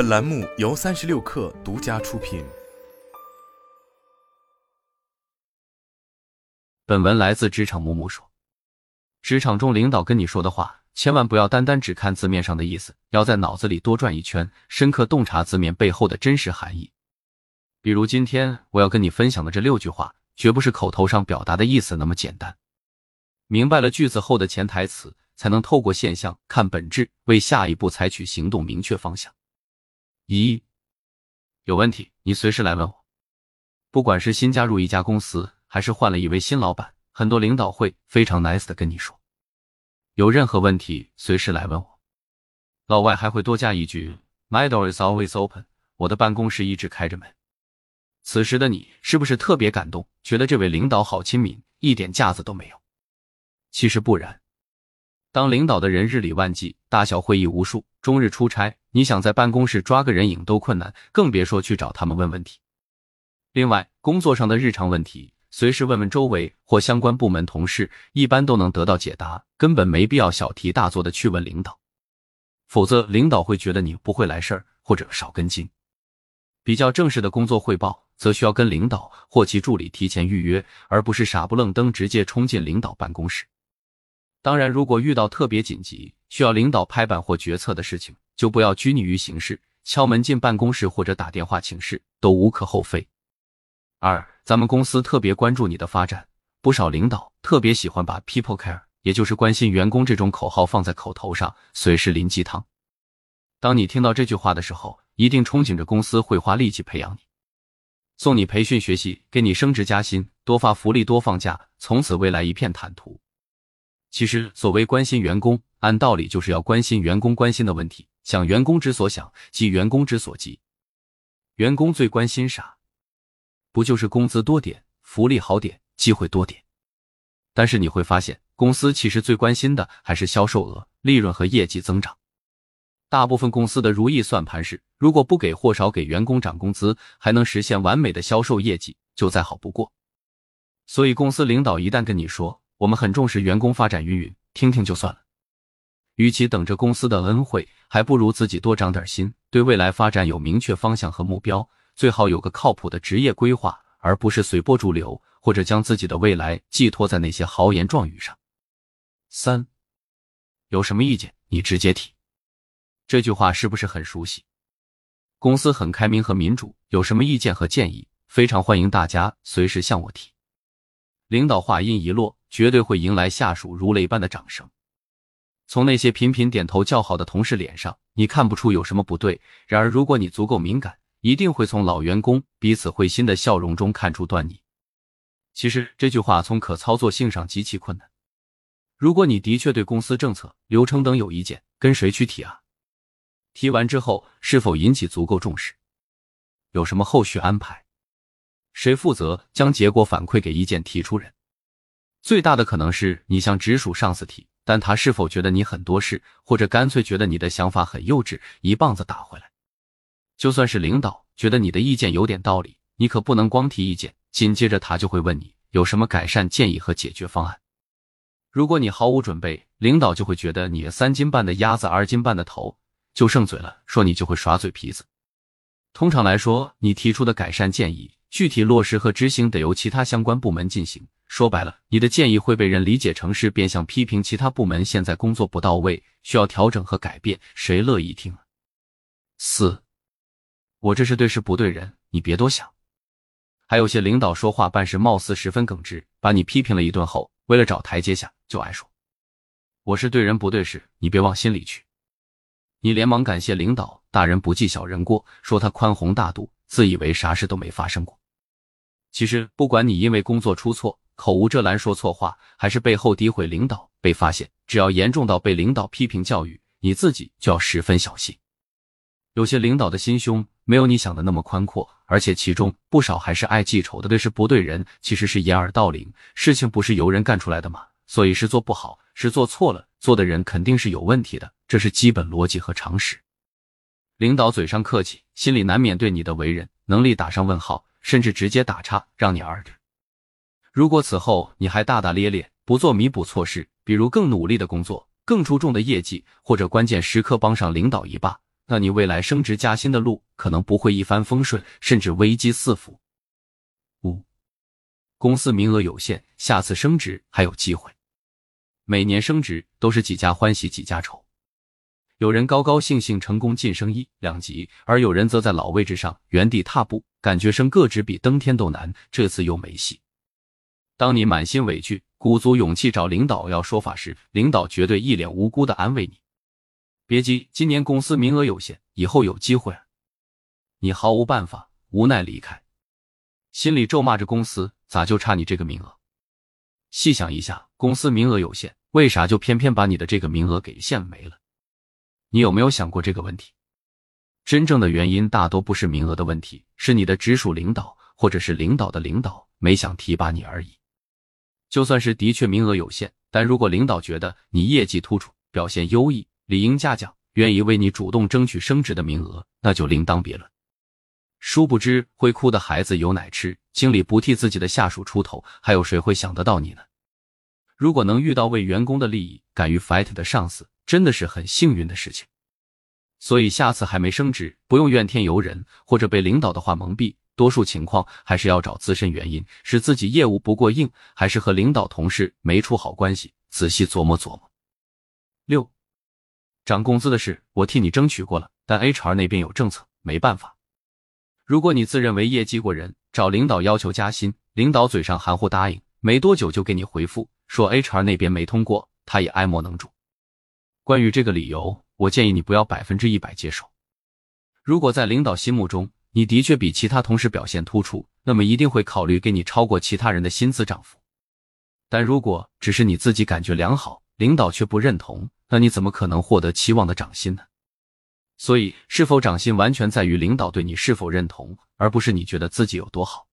本栏目由三十六氪独家出品。本文来自职场木木说，职场中领导跟你说的话，千万不要单单只看字面上的意思，要在脑子里多转一圈，深刻洞察字面背后的真实含义。比如今天我要跟你分享的这六句话，绝不是口头上表达的意思那么简单。明白了句子后的潜台词，才能透过现象看本质，为下一步采取行动明确方向。一有问题，你随时来问我。不管是新加入一家公司，还是换了一位新老板，很多领导会非常 nice 的跟你说，有任何问题随时来问我。老外还会多加一句，My door is always open，我的办公室一直开着门。此时的你是不是特别感动，觉得这位领导好亲民，一点架子都没有？其实不然。当领导的人日理万机，大小会议无数，终日出差，你想在办公室抓个人影都困难，更别说去找他们问问题。另外，工作上的日常问题，随时问问周围或相关部门同事，一般都能得到解答，根本没必要小题大做的去问领导，否则领导会觉得你不会来事儿或者少根筋。比较正式的工作汇报，则需要跟领导或其助理提前预约，而不是傻不愣登直接冲进领导办公室。当然，如果遇到特别紧急需要领导拍板或决策的事情，就不要拘泥于形式，敲门进办公室或者打电话请示都无可厚非。二，咱们公司特别关注你的发展，不少领导特别喜欢把 “people care”，也就是关心员工这种口号放在口头上，随时淋鸡汤。当你听到这句话的时候，一定憧憬着公司会花力气培养你，送你培训学习，给你升职加薪，多发福利，多放假，从此未来一片坦途。其实，所谓关心员工，按道理就是要关心员工关心的问题，想员工之所想，急员工之所急。员工最关心啥？不就是工资多点、福利好点、机会多点？但是你会发现，公司其实最关心的还是销售额、利润和业绩增长。大部分公司的如意算盘是，如果不给或少给员工涨工资，还能实现完美的销售业绩，就再好不过。所以，公司领导一旦跟你说，我们很重视员工发展，云云听听就算了。与其等着公司的恩惠，还不如自己多长点心，对未来发展有明确方向和目标，最好有个靠谱的职业规划，而不是随波逐流，或者将自己的未来寄托在那些豪言壮语上。三，有什么意见你直接提。这句话是不是很熟悉？公司很开明和民主，有什么意见和建议，非常欢迎大家随时向我提。领导话音一落。绝对会迎来下属如雷般的掌声。从那些频频点头叫好的同事脸上，你看不出有什么不对。然而，如果你足够敏感，一定会从老员工彼此会心的笑容中看出端倪。其实这句话从可操作性上极其困难。如果你的确对公司政策、流程等有意见，跟谁去提啊？提完之后是否引起足够重视？有什么后续安排？谁负责将结果反馈给意见提出人？最大的可能是你向直属上司提，但他是否觉得你很多事，或者干脆觉得你的想法很幼稚，一棒子打回来。就算是领导觉得你的意见有点道理，你可不能光提意见，紧接着他就会问你有什么改善建议和解决方案。如果你毫无准备，领导就会觉得你三斤半的鸭子二斤半的头，就剩嘴了，说你就会耍嘴皮子。通常来说，你提出的改善建议具体落实和执行得由其他相关部门进行。说白了，你的建议会被人理解成是变相批评其他部门现在工作不到位，需要调整和改变，谁乐意听啊？四，我这是对事不对人，你别多想。还有些领导说话办事貌似十分耿直，把你批评了一顿后，为了找台阶下，就爱说我是对人不对事，你别往心里去。你连忙感谢领导大人不计小人过，说他宽宏大度，自以为啥事都没发生过。其实不管你因为工作出错，口无遮拦说错话，还是背后诋毁领导被发现，只要严重到被领导批评教育，你自己就要十分小心。有些领导的心胸没有你想的那么宽阔，而且其中不少还是爱记仇的，对事不对人，其实是掩耳盗铃。事情不是由人干出来的嘛，所以是做不好，是做错了，做的人肯定是有问题的，这是基本逻辑和常识。领导嘴上客气，心里难免对你的为人能力打上问号，甚至直接打叉，让你耳着。如果此后你还大大咧咧，不做弥补措施，比如更努力的工作、更出众的业绩，或者关键时刻帮上领导一把，那你未来升职加薪的路可能不会一帆风顺，甚至危机四伏。五，公司名额有限，下次升职还有机会。每年升职都是几家欢喜几家愁，有人高高兴兴成功晋升一两级，而有人则在老位置上原地踏步，感觉升个职比登天都难。这次又没戏。当你满心委屈、鼓足勇气找领导要说法时，领导绝对一脸无辜的安慰你：“别急，今年公司名额有限，以后有机会。”你毫无办法，无奈离开，心里咒骂着公司，咋就差你这个名额？细想一下，公司名额有限，为啥就偏偏把你的这个名额给限没了？你有没有想过这个问题？真正的原因大多不是名额的问题，是你的直属领导或者是领导的领导没想提拔你而已。就算是的确名额有限，但如果领导觉得你业绩突出、表现优异、理应嘉奖，愿意为你主动争取升职的名额，那就另当别论。殊不知，会哭的孩子有奶吃，经理不替自己的下属出头，还有谁会想得到你呢？如果能遇到为员工的利益敢于 fight 的上司，真的是很幸运的事情。所以下次还没升职，不用怨天尤人，或者被领导的话蒙蔽。多数情况还是要找自身原因，是自己业务不过硬，还是和领导同事没处好关系？仔细琢磨琢磨。六，涨工资的事我替你争取过了，但 HR 那边有政策，没办法。如果你自认为业绩过人，找领导要求加薪，领导嘴上含糊答应，没多久就给你回复说 HR 那边没通过，他也爱莫能助。关于这个理由，我建议你不要百分之一百接受。如果在领导心目中，你的确比其他同事表现突出，那么一定会考虑给你超过其他人的薪资涨幅。但如果只是你自己感觉良好，领导却不认同，那你怎么可能获得期望的涨薪呢？所以，是否涨薪完全在于领导对你是否认同，而不是你觉得自己有多好。